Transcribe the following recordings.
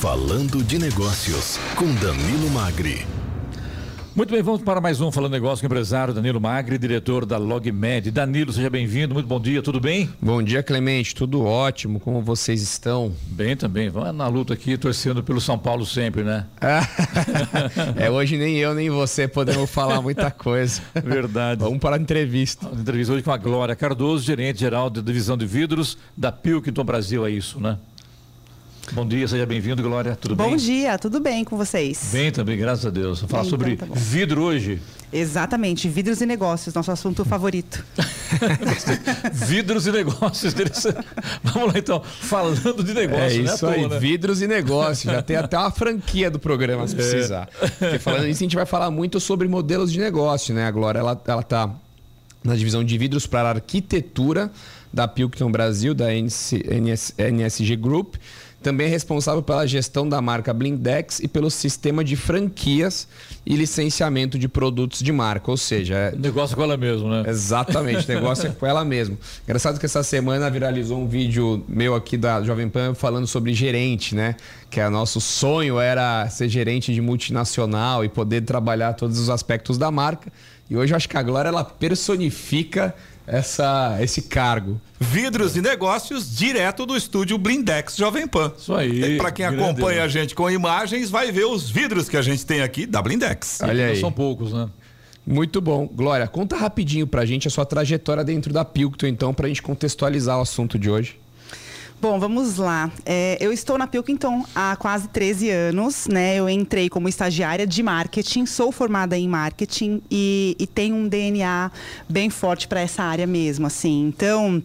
Falando de Negócios, com Danilo Magri. Muito bem, vamos para mais um Falando Negócio com o empresário Danilo Magri, diretor da LogMed. Danilo, seja bem-vindo, muito bom dia, tudo bem? Bom dia, Clemente, tudo ótimo, como vocês estão? Bem também, vamos na luta aqui, torcendo pelo São Paulo sempre, né? é, hoje nem eu nem você podemos falar muita coisa. Verdade. Vamos para a entrevista. A entrevista hoje com a Glória Cardoso, gerente geral da divisão de vidros da Pilkington Brasil, é isso, né? Bom dia, seja bem-vindo, Glória. Tudo Bom bem? Bom dia, tudo bem com vocês? Bem também, graças a Deus. Vamos falar bem, sobre então tá vidro hoje. Exatamente, vidros e negócios, nosso assunto favorito. vidros e negócios, interessante. Vamos lá então, falando de negócios. É né, isso aí, né? vidros e negócios. Já tem até uma franquia do programa se precisar. É. Porque falando isso, a gente vai falar muito sobre modelos de negócio, né? A Glória, ela, ela tá na divisão de vidros para arquitetura da Pilkington Brasil, da NS, NS, NSG Group. Também é responsável pela gestão da marca Blindex e pelo sistema de franquias e licenciamento de produtos de marca. Ou seja, é... negócio com ela mesmo, né? Exatamente, negócio é com ela mesmo. Engraçado que essa semana viralizou um vídeo meu aqui da Jovem Pan falando sobre gerente, né? Que é nosso sonho era ser gerente de multinacional e poder trabalhar todos os aspectos da marca. E hoje eu acho que a Glória ela personifica essa, esse cargo. Vidros e negócios direto do estúdio Blindex Jovem Pan. Isso aí. Para quem acompanha a gente com imagens, vai ver os vidros que a gente tem aqui da Blindex. Olha aí. Não são poucos, né? Muito bom. Glória, conta rapidinho pra gente a sua trajetória dentro da Pilkton, então, pra gente contextualizar o assunto de hoje. Bom, vamos lá. É, eu estou na Pilkington há quase 13 anos, né? Eu entrei como estagiária de marketing, sou formada em marketing e, e tenho um DNA bem forte para essa área mesmo, assim. Então,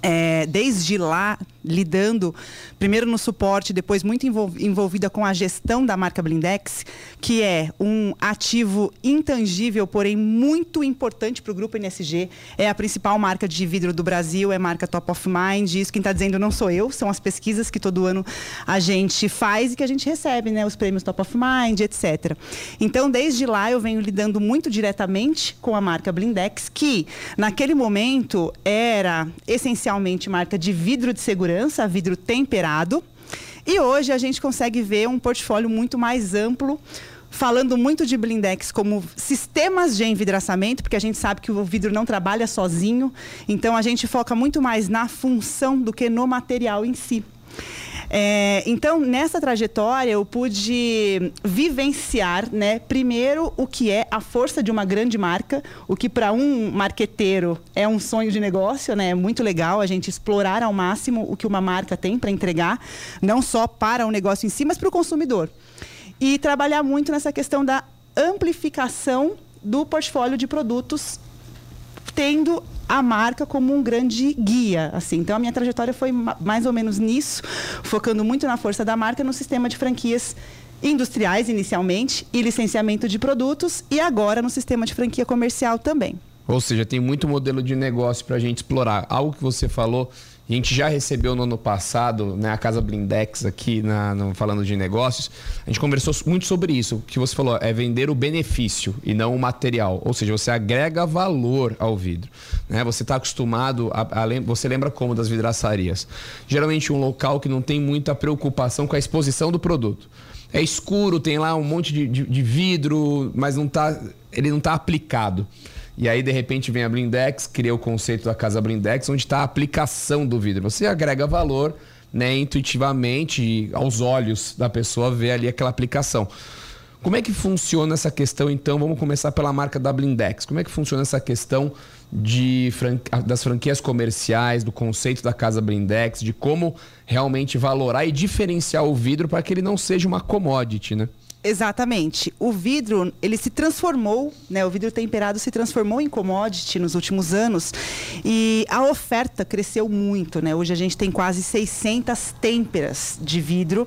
é, desde lá, lidando primeiro no suporte, depois muito envolvida com a gestão da marca Blindex, que é um ativo intangível, porém muito importante para o grupo NSG. É a principal marca de vidro do Brasil, é marca Top of Mind. Isso quem está dizendo não sou eu, são as pesquisas que todo ano a gente faz e que a gente recebe, né? Os prêmios Top of Mind, etc. Então, desde lá, eu venho lidando muito diretamente com a marca Blindex, que naquele momento era essencialmente marca de vidro de segurança segurança, vidro temperado. E hoje a gente consegue ver um portfólio muito mais amplo, falando muito de blindex como sistemas de envidraçamento, porque a gente sabe que o vidro não trabalha sozinho, então a gente foca muito mais na função do que no material em si. É, então, nessa trajetória, eu pude vivenciar, né, primeiro, o que é a força de uma grande marca, o que para um marqueteiro é um sonho de negócio, né? É muito legal a gente explorar ao máximo o que uma marca tem para entregar, não só para o negócio em si, mas para o consumidor. E trabalhar muito nessa questão da amplificação do portfólio de produtos, tendo a marca como um grande guia, assim. Então a minha trajetória foi mais ou menos nisso, focando muito na força da marca no sistema de franquias industriais inicialmente e licenciamento de produtos e agora no sistema de franquia comercial também. Ou seja, tem muito modelo de negócio para a gente explorar. Algo que você falou a gente já recebeu no ano passado, né, a Casa Blindex aqui, na, no, falando de negócios. A gente conversou muito sobre isso. O que você falou é vender o benefício e não o material. Ou seja, você agrega valor ao vidro. Né? Você está acostumado, a, a, você lembra como das vidraçarias. Geralmente um local que não tem muita preocupação com a exposição do produto. É escuro, tem lá um monte de, de, de vidro, mas não tá, ele não está aplicado. E aí, de repente, vem a Blindex, cria o conceito da casa Blindex, onde está a aplicação do vidro. Você agrega valor né, intuitivamente, aos olhos da pessoa, ver ali aquela aplicação. Como é que funciona essa questão, então? Vamos começar pela marca da Blindex. Como é que funciona essa questão de das franquias comerciais, do conceito da casa Blindex, de como realmente valorar e diferenciar o vidro para que ele não seja uma commodity, né? Exatamente. O vidro, ele se transformou, né? O vidro temperado se transformou em commodity nos últimos anos e a oferta cresceu muito, né? Hoje a gente tem quase 600 têmperas de vidro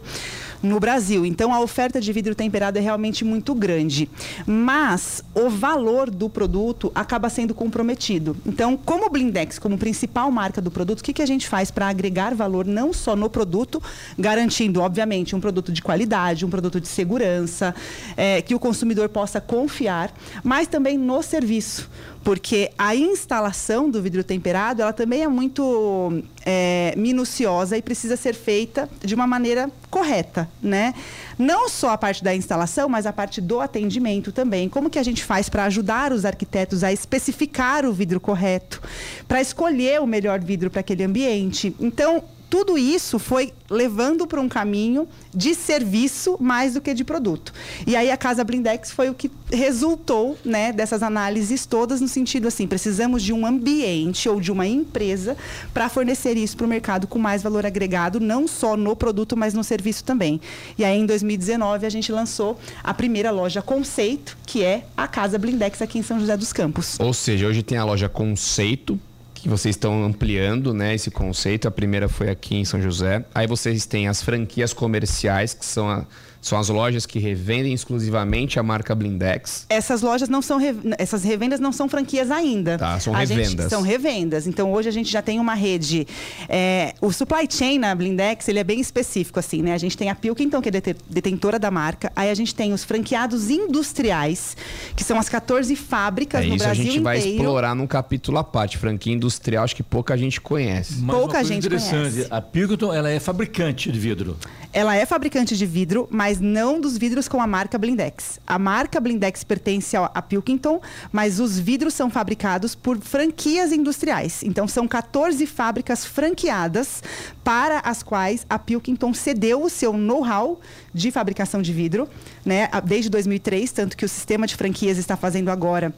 no Brasil. Então a oferta de vidro temperado é realmente muito grande, mas o valor do produto acaba sendo comprometido. Então, como Blindex, como principal marca do produto, o que, que a gente faz para agregar valor não só no produto, garantindo, obviamente, um produto de qualidade, um produto de segurança, é, que o consumidor possa confiar, mas também no serviço porque a instalação do vidro temperado ela também é muito é, minuciosa e precisa ser feita de uma maneira correta, né? Não só a parte da instalação, mas a parte do atendimento também. Como que a gente faz para ajudar os arquitetos a especificar o vidro correto, para escolher o melhor vidro para aquele ambiente. Então, tudo isso foi levando para um caminho de serviço mais do que de produto. E aí a Casa Blindex foi o que resultou né, dessas análises todas no sentido assim, precisamos de um ambiente ou de uma empresa para fornecer isso para o mercado com mais valor agregado, não só no produto, mas no serviço também. E aí em 2019 a gente lançou a primeira loja conceito, que é a Casa Blindex aqui em São José dos Campos. Ou seja, hoje tem a loja conceito, que vocês estão ampliando né, esse conceito. A primeira foi aqui em São José. Aí vocês têm as franquias comerciais, que são a, são as lojas que revendem exclusivamente a marca Blindex. Essas lojas não são re... essas revendas não são franquias ainda. Tá, são a revendas. Gente, são revendas. Então hoje a gente já tem uma rede. É... o supply chain na Blindex ele é bem específico assim, né? A gente tem a Pilkington que é detentora da marca. Aí a gente tem os franqueados industriais que são as 14 fábricas é no isso Brasil a gente vai inteiro. explorar num capítulo à parte. Franquia industrial acho que pouca gente conhece. Mas Pouca uma coisa gente interessante, conhece. a Pilkington ela é fabricante de vidro. Ela é fabricante de vidro, mas não dos vidros com a marca Blindex. A marca Blindex pertence a Pilkington, mas os vidros são fabricados por franquias industriais. Então são 14 fábricas franqueadas para as quais a Pilkington cedeu o seu know-how de fabricação de vidro, né, desde 2003, tanto que o sistema de franquias está fazendo agora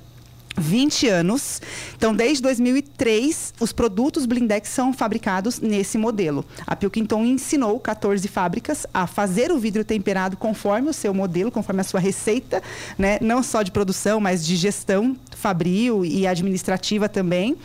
20 anos. Então, desde 2003, os produtos Blindex são fabricados nesse modelo. A Pilkington ensinou 14 fábricas a fazer o vidro temperado conforme o seu modelo, conforme a sua receita, né? não só de produção, mas de gestão fabril e administrativa também.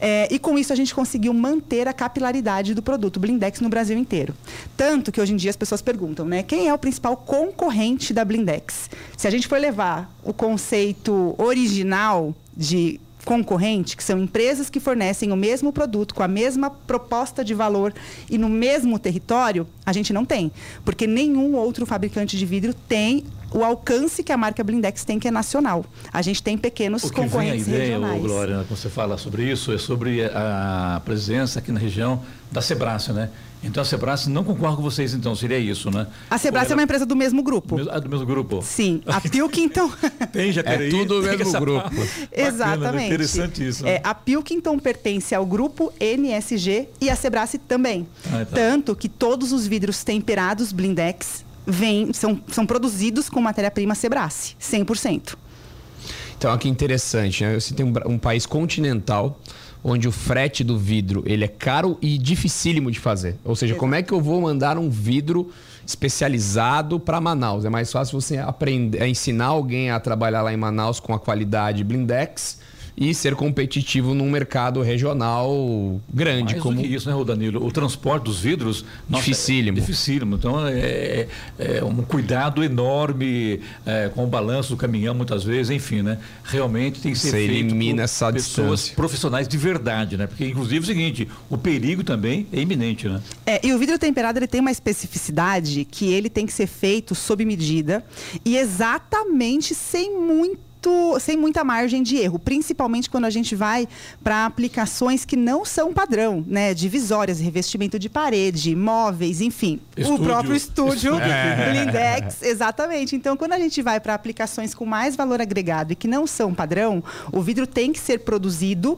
É, e com isso a gente conseguiu manter a capilaridade do produto Blindex no Brasil inteiro. Tanto que hoje em dia as pessoas perguntam, né? Quem é o principal concorrente da Blindex? Se a gente for levar o conceito original de concorrente, que são empresas que fornecem o mesmo produto com a mesma proposta de valor e no mesmo território, a gente não tem, porque nenhum outro fabricante de vidro tem o alcance que a marca Blindex tem, que é nacional. A gente tem pequenos O que vem a concorrentes ideia, regionais. Glória, quando você fala sobre isso, é sobre a presença aqui na região da Sebrae, né? Então a Sebrae não concorre com vocês, então, seria isso, né? A Sebrae Ou é uma ela- empresa do mesmo grupo. do mesmo, ah, do mesmo grupo? Sim, a Pilkington. Tem Jacareí, É tudo o mesmo grupo. né? Exatamente. Interessante isso. né? É, a Pilkington pertence ao grupo NSG e a Sebrae também. Ah, tá. Tanto que todos os vidros temperados Blindex vêm, são, são produzidos com matéria-prima Sebrae, 100%. Então, aqui interessante, né? Você tem um, um país continental onde o frete do vidro ele é caro e dificílimo de fazer. Ou seja, como é que eu vou mandar um vidro especializado para Manaus? É mais fácil você aprender, ensinar alguém a trabalhar lá em Manaus com a qualidade Blindex e ser competitivo num mercado regional grande Mais como do que isso, né, Rô Danilo? O transporte dos vidros... Dificílimo. É dificílimo. Então, é, é um cuidado enorme é, com o balanço do caminhão, muitas vezes, enfim, né? Realmente tem que ser Você feito elimina por essa pessoas distância. profissionais de verdade, né? Porque, inclusive, é o seguinte, o perigo também é iminente, né? É, e o vidro temperado ele tem uma especificidade que ele tem que ser feito sob medida e exatamente sem muito sem muita margem de erro, principalmente quando a gente vai para aplicações que não são padrão, né? Divisórias, revestimento de parede, móveis, enfim. Estúdio. O próprio estúdio, Estúdio. Blindex, exatamente. Então, quando a gente vai para aplicações com mais valor agregado e que não são padrão, o vidro tem que ser produzido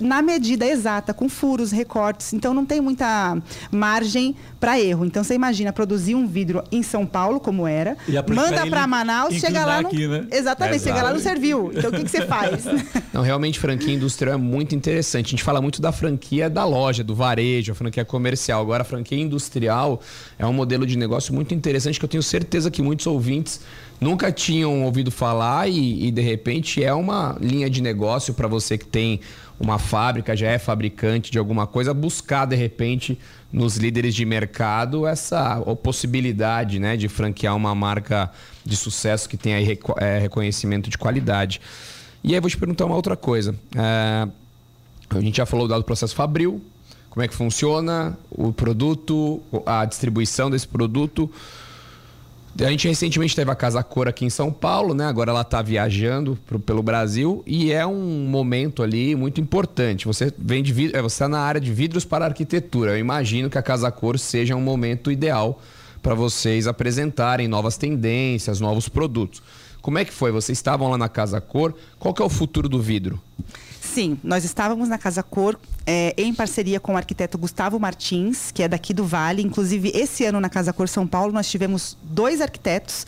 na medida exata, com furos, recortes. Então não tem muita margem para erro. Então você imagina produzir um vidro em São Paulo, como era, manda para Manaus, chega inclinar lá. Aqui, né? Exatamente, chega lá não serviu. Então o que, que você faz? Não, realmente franquia industrial é muito interessante. A gente fala muito da franquia da loja, do varejo, a franquia comercial. Agora, a franquia industrial é um modelo de negócio muito interessante que eu tenho certeza que muitos ouvintes nunca tinham ouvido falar e, e, de repente é uma linha de negócio para você que tem uma fábrica, já é fabricante de alguma coisa, buscar de repente nos líderes de mercado essa possibilidade né, de franquear uma marca de sucesso que tem é, reconhecimento de qualidade. E aí vou te perguntar uma outra coisa. É, a gente já falou do processo Fabril, como é que funciona o produto, a distribuição desse produto. A gente recentemente teve a Casa Cor aqui em São Paulo, né? Agora ela está viajando pro- pelo Brasil e é um momento ali muito importante. Você vem de vidro, é, você está na área de vidros para arquitetura. Eu imagino que a Casa Cor seja um momento ideal para vocês apresentarem novas tendências, novos produtos. Como é que foi? Vocês estavam lá na Casa Cor. Qual que é o futuro do vidro? Sim, nós estávamos na Casa Cor é, em parceria com o arquiteto Gustavo Martins, que é daqui do Vale. Inclusive, esse ano na Casa Cor São Paulo, nós tivemos dois arquitetos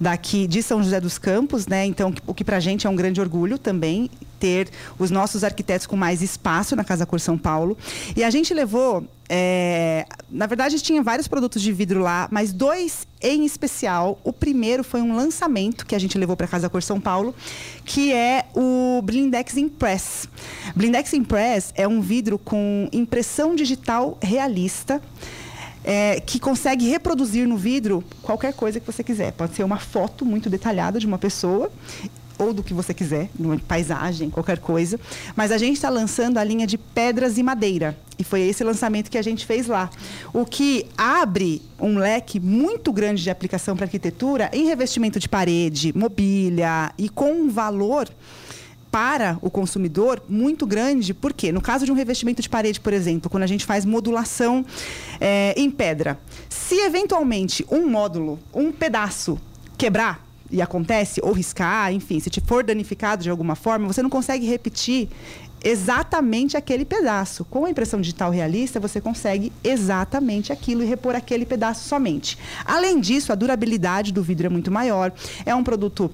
daqui de São José dos Campos, né? Então, o que para a gente é um grande orgulho também ter os nossos arquitetos com mais espaço na Casa Cor São Paulo. E a gente levou é, na verdade, tinha vários produtos de vidro lá, mas dois em especial. O primeiro foi um lançamento que a gente levou para Casa Cor São Paulo, que é o Blindex Impress. Blindex Impress é um vidro com impressão digital realista. É, que consegue reproduzir no vidro qualquer coisa que você quiser. Pode ser uma foto muito detalhada de uma pessoa ou do que você quiser, uma paisagem, qualquer coisa. Mas a gente está lançando a linha de pedras e madeira. E foi esse lançamento que a gente fez lá. O que abre um leque muito grande de aplicação para arquitetura em revestimento de parede, mobília e com um valor para o consumidor muito grande, porque no caso de um revestimento de parede, por exemplo, quando a gente faz modulação é, em pedra, se eventualmente um módulo, um pedaço quebrar, e acontece, ou riscar, enfim, se te for danificado de alguma forma, você não consegue repetir exatamente aquele pedaço. Com a impressão digital realista, você consegue exatamente aquilo e repor aquele pedaço somente. Além disso, a durabilidade do vidro é muito maior. É um produto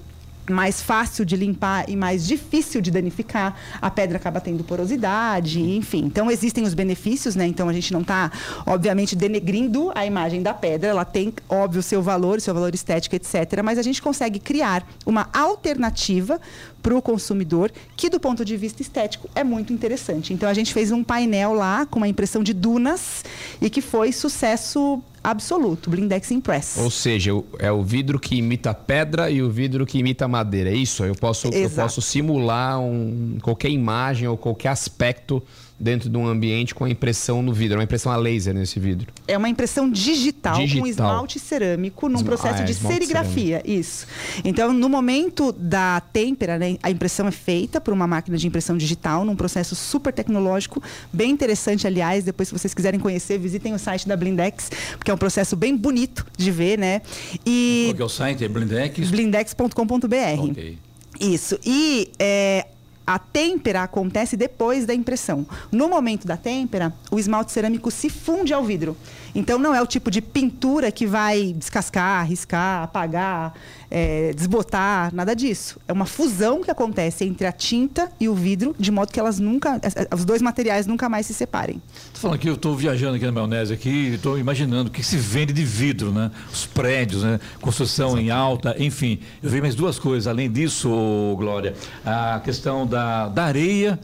mais fácil de limpar e mais difícil de danificar. A pedra acaba tendo porosidade, enfim. Então existem os benefícios, né? Então a gente não está, obviamente, denegrindo a imagem da pedra. Ela tem, óbvio, seu valor, seu valor estético, etc. Mas a gente consegue criar uma alternativa para o consumidor que, do ponto de vista estético, é muito interessante. Então a gente fez um painel lá com uma impressão de dunas e que foi sucesso absoluto, Blindex Impress. Ou seja, é o vidro que imita pedra e o vidro que imita madeira. É isso? Eu posso, eu posso simular um, qualquer imagem ou qualquer aspecto dentro de um ambiente com a impressão no vidro, uma impressão a laser nesse vidro. É uma impressão digital, digital. com esmalte cerâmico num processo ah, de serigrafia, cerâmico. isso. Então, no momento da têmpera, né, a impressão é feita por uma máquina de impressão digital, num processo super tecnológico, bem interessante, aliás, depois se vocês quiserem conhecer, visitem o site da Blindex, porque é um processo bem bonito de ver, né? E Qual é o site? É Blindex? Blindex.com.br. Ok. Isso. E é, a têmpera acontece depois da impressão. No momento da têmpera, o esmalte cerâmico se funde ao vidro. Então não é o tipo de pintura que vai descascar, riscar, apagar, é, desbotar, nada disso. É uma fusão que acontece entre a tinta e o vidro, de modo que elas nunca, os dois materiais nunca mais se separem. Estou falando aqui, eu estou viajando aqui na maionese aqui, estou imaginando o que se vende de vidro, né? Os prédios, né? Construção Exatamente. em alta, enfim. Eu vi mais duas coisas. Além disso, Glória, a questão da, da areia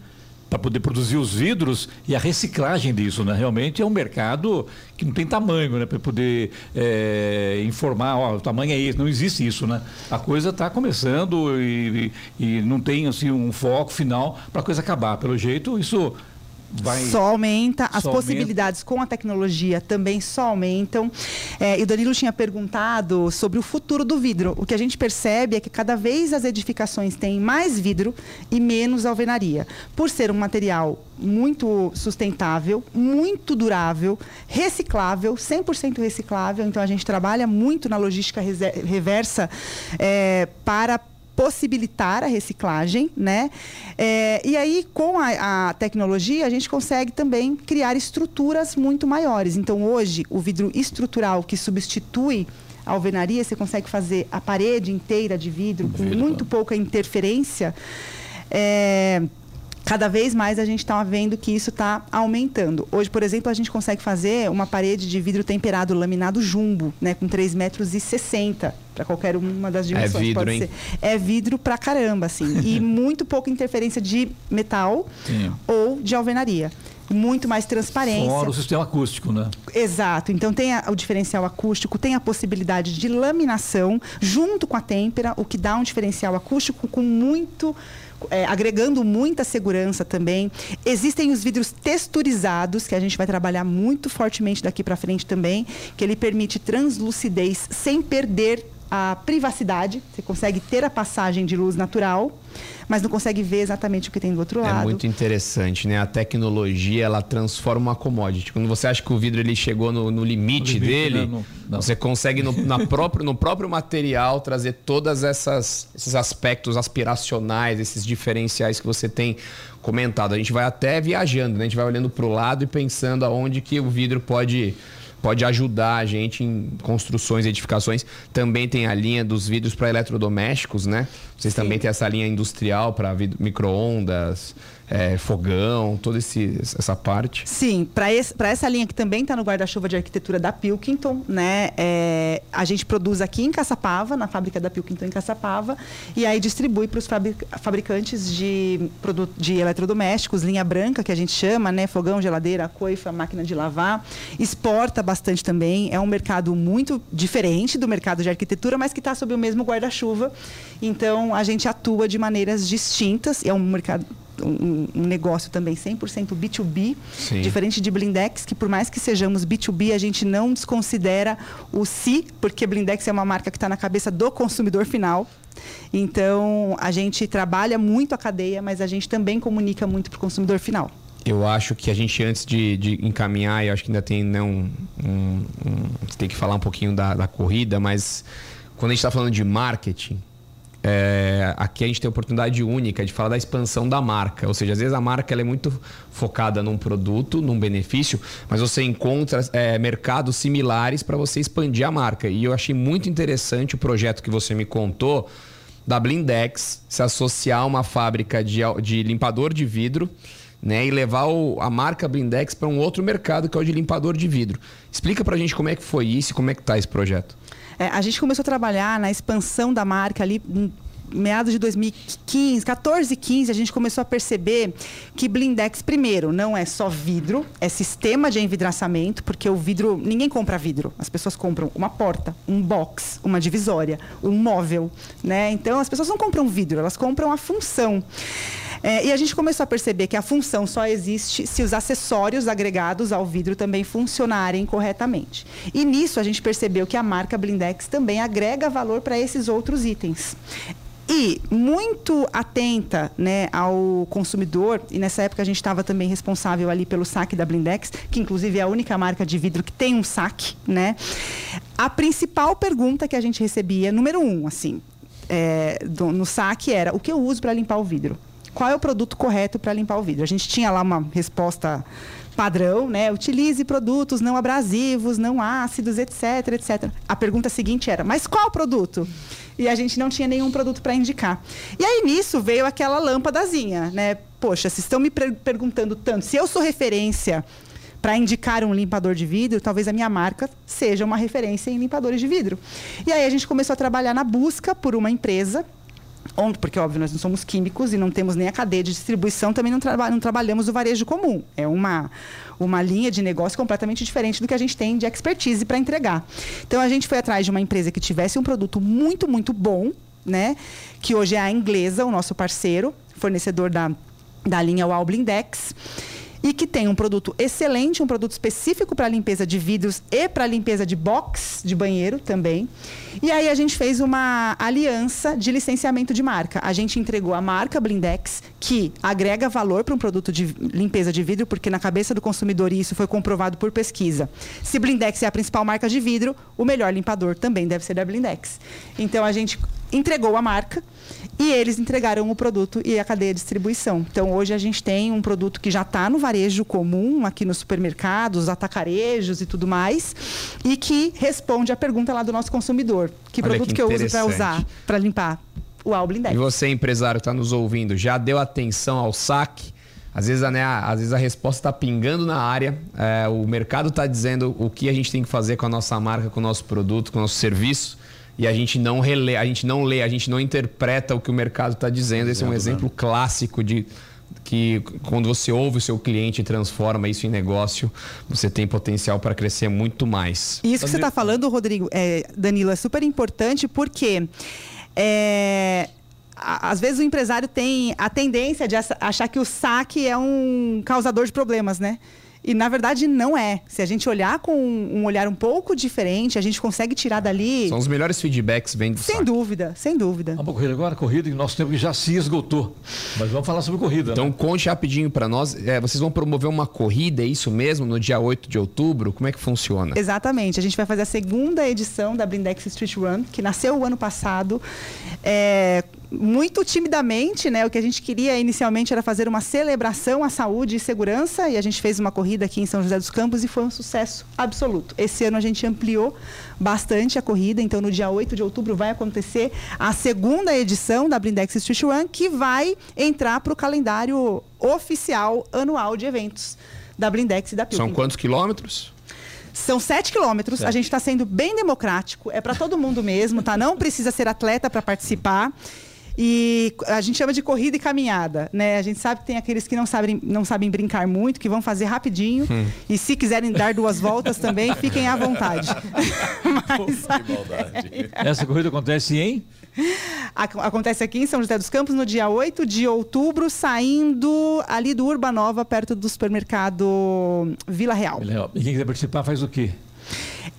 para poder produzir os vidros e a reciclagem disso, né? Realmente é um mercado que não tem tamanho, né? Para poder é, informar, ó, o tamanho é esse, não existe isso, né? A coisa está começando e, e, e, não tem assim um foco final para a coisa acabar. Pelo jeito, isso Vai, só aumenta, as só possibilidades aumenta. com a tecnologia também só aumentam. É, e o Danilo tinha perguntado sobre o futuro do vidro. O que a gente percebe é que cada vez as edificações têm mais vidro e menos alvenaria. Por ser um material muito sustentável, muito durável, reciclável, 100% reciclável. Então a gente trabalha muito na logística reversa é, para possibilitar a reciclagem, né? É, e aí, com a, a, tecnologia, a gente consegue também criar estruturas muito maiores. Então, hoje, o vidro estrutural que substitui a alvenaria, você consegue fazer a parede inteira de vidro com muito pouca interferência. É, cada vez mais a gente está vendo que isso está aumentando. Hoje, por exemplo, a gente consegue fazer uma parede de vidro temperado laminado jumbo, né, com 3,60 metros e para qualquer uma das dimensões. É vidro, pode hein? É vidro pra caramba, assim. e muito pouca interferência de metal Sim. ou de alvenaria muito mais transparência. Fora o sistema acústico, né? Exato. Então tem a, o diferencial acústico, tem a possibilidade de laminação junto com a têmpera, o que dá um diferencial acústico com muito é, agregando muita segurança também. Existem os vidros texturizados, que a gente vai trabalhar muito fortemente daqui para frente também, que ele permite translucidez sem perder a privacidade, você consegue ter a passagem de luz natural, mas não consegue ver exatamente o que tem do outro É lado. muito interessante, né? A tecnologia, ela transforma uma commodity. Quando você acha que o vidro ele chegou no, no limite, No limite, dele, né? No- você consegue no, na próprio, no próprio material trazer todas essas esses aspectos aspiracionais, esses diferenciais que você tem comentado. A gente vai até viajando, né? A gente vai olhando para o lado e pensando aonde que o vidro pode pode ajudar a gente em construções edificações. Também tem a linha dos vidros para eletrodomésticos, né? Vocês também têm essa linha industrial para micro-ondas, é, fogão, toda essa parte. Sim, para essa linha que também está no guarda-chuva de arquitetura da Pilkington, né? é, a gente produz aqui em Caçapava, na fábrica da Pilkington em Caçapava, e aí distribui para os fabricantes de, de eletrodomésticos, linha branca, que a gente chama, né? Fogão, geladeira, coifa, máquina de lavar. Exporta bastante também. É um mercado muito diferente do mercado de arquitetura, mas que está sob o mesmo guarda-chuva. Então, a gente atua de maneiras distintas. É um mercado um, um negócio também 100% B2B, Sim. diferente de Blindex, que por mais que sejamos B2B, a gente não desconsidera o si, porque Blindex é uma marca que está na cabeça do consumidor final. Então, a gente trabalha muito a cadeia, mas a gente também comunica muito para o consumidor final. Eu acho que a gente, antes de, de encaminhar, eu acho que ainda tem né, um, um, um- tem que falar um pouquinho da, da corrida, mas quando a gente está falando de marketing, é, aqui a gente tem a oportunidade única de falar da expansão da marca. Ou seja, às vezes a marca é muito focada num produto, num benefício, mas você encontra é, mercados similares para você expandir a marca. E eu achei muito interessante o projeto que você me contou da Blindex se associar a uma fábrica de, de limpador de vidro né, e levar o- a marca Blindex para um outro mercado que é o de limpador de vidro. Explica pra gente como é que foi isso e como é que tá esse projeto. É, a gente começou a trabalhar na expansão da marca ali meados de 2015, 14, 15, a gente começou a perceber que blindex primeiro não é só vidro, é sistema de envidraçamento, porque o vidro, ninguém compra vidro. As pessoas compram uma porta, um box, uma divisória, um móvel, né? Então as pessoas não compram vidro, elas compram a função. É, e a gente começou a perceber que a função só existe se os acessórios agregados ao vidro também funcionarem corretamente. E nisso a gente percebeu que a marca Blindex também agrega valor para esses outros itens. E muito atenta né, ao consumidor, e nessa época a gente estava também responsável ali pelo saque da Blindex, que inclusive é a única marca de vidro que tem um saque, né? A principal pergunta que a gente recebia, número um, assim, é, do- no saque era o que eu uso para limpar o vidro? Qual é o produto correto para limpar o vidro? A gente tinha lá uma resposta padrão, né? Utilize produtos não abrasivos, não ácidos, etc, etc. A pergunta seguinte era: mas qual produto? E a gente não tinha nenhum produto para indicar. E aí nisso veio aquela lâmpadazinha, né? Poxa, se estão me per- perguntando tanto, se eu sou referência para indicar um limpador de vidro, talvez a minha marca seja uma referência em limpadores de vidro. E aí a gente começou a trabalhar na busca por uma empresa onde, porque óbvio nós não somos químicos e não temos nem a cadeia de distribuição, também não, traba- não trabalhamos o varejo comum. É uma, uma linha de negócio completamente diferente do que a gente tem de expertise para entregar. Então a gente foi atrás de uma empresa que tivesse um produto muito, muito bom, né? Que hoje é a inglesa, o nosso parceiro, fornecedor da, da linha Wow Blindex e que tem um produto excelente, um produto específico para limpeza de vidros e para limpeza de box de banheiro também. E aí a gente fez uma aliança de licenciamento de marca. A gente entregou a marca Blindex, que agrega valor para um produto de limpeza de vidro, porque na cabeça do consumidor, isso foi comprovado por pesquisa, se Blindex é a principal marca de vidro, o melhor limpador também deve ser da Blindex. Então a gente entregou a marca e eles entregaram o produto e a cadeia de distribuição. Então hoje a gente tem um produto que já está no varejo comum, aqui nos supermercados, atacarejos e tudo mais, e que responde à pergunta lá do nosso consumidor. Que Olha produto que que, eu uso para usar, para limpar? O All Blindex. E você, empresário que está nos ouvindo, já deu atenção ao saque? Às vezes, né, às vezes a resposta está pingando na área, é, o mercado está dizendo o que a gente tem que fazer com a nossa marca, com o nosso produto, com o nosso serviço, e a gente não relê, a gente não lê, a gente não interpreta o que o mercado está dizendo. Esse é um exemplo clássico de que quando você ouve o seu cliente e transforma isso em negócio, você tem potencial para crescer muito mais. E isso que você está falando, Rodrigo, é, Danilo, é super importante porque é, às vezes o empresário tem a tendência de achar que o saque é um causador de problemas, né? E na verdade não é. Se a gente olhar com um olhar um pouco diferente, a gente consegue tirar dali. São os melhores feedbacks vem do Sem saque. dúvida, sem dúvida. Vamos para corrida agora? Corrida, que nosso tempo já se esgotou. Mas vamos falar sobre corrida. Então né? conte rapidinho para nós. É, vocês vão promover uma corrida, é isso mesmo, no dia 8 de outubro? Como é que funciona? Exatamente. A gente vai fazer a segunda edição da Blindex Street Run, que nasceu o ano passado. É, muito timidamente, né? O que a gente queria inicialmente era fazer uma celebração à saúde e segurança, e a gente fez uma corrida aqui em São José dos Campos e foi um sucesso absoluto. Esse ano a gente ampliou bastante a corrida, então no dia 8 de outubro vai acontecer a segunda edição da Blindex Street Run, que vai entrar para o calendário oficial anual de eventos da Blindex e da Pilgrim. São quantos quilômetros? São 7 quilômetros. A gente está sendo bem democrático. É para todo mundo mesmo, tá? Não precisa ser atleta para participar. E a gente chama de corrida e caminhada, né? A gente sabe que tem aqueles que não sabem, não sabem brincar muito, que vão fazer rapidinho. E se quiserem dar duas voltas também, fiquem à vontade. Mas, Essa corrida acontece em. Ac- Acontece aqui em São José dos Campos no dia 8 de outubro, saindo ali do Urbanova, perto do supermercado Vila Real. E quem quiser participar faz o quê?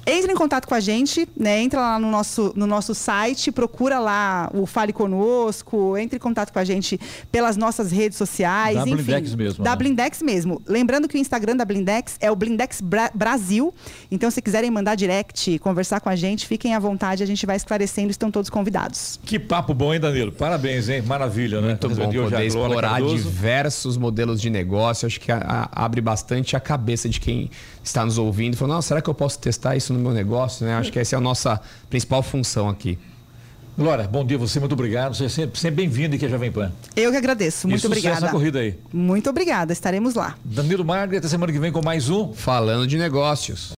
Entre em contato com a gente, né? Entra lá no nosso, no nosso site, procura lá o Fale Conosco, entre em contato com a gente pelas nossas redes sociais. Da enfim, Blindex mesmo, Da né? Blindex mesmo. Lembrando que o Instagram da Blindex é o Blindex Bra- Brasil. Então, se quiserem mandar direct, conversar com a gente, fiquem à vontade, a gente vai esclarecendo, estão todos convidados. Que papo bom, hein, Danilo? Parabéns, hein? Maravilha, né? Muito bom poder Glória explorar diversos modelos de negócio. Acho que a- a- abre bastante a cabeça de quem está nos ouvindo. Falando, "Nossa, será que eu posso testar isso no meu negócio? Né? Acho que essa é a nossa principal função aqui. Glória, bom dia, você, muito obrigado. Você é sempre, sempre bem-vindo aqui a Jovem Pan. Eu que agradeço. e Muito sucesso obrigada. na corrida aí. Muito obrigada, estaremos lá. Danilo Magri, até semana que vem com mais um. Falando de negócios.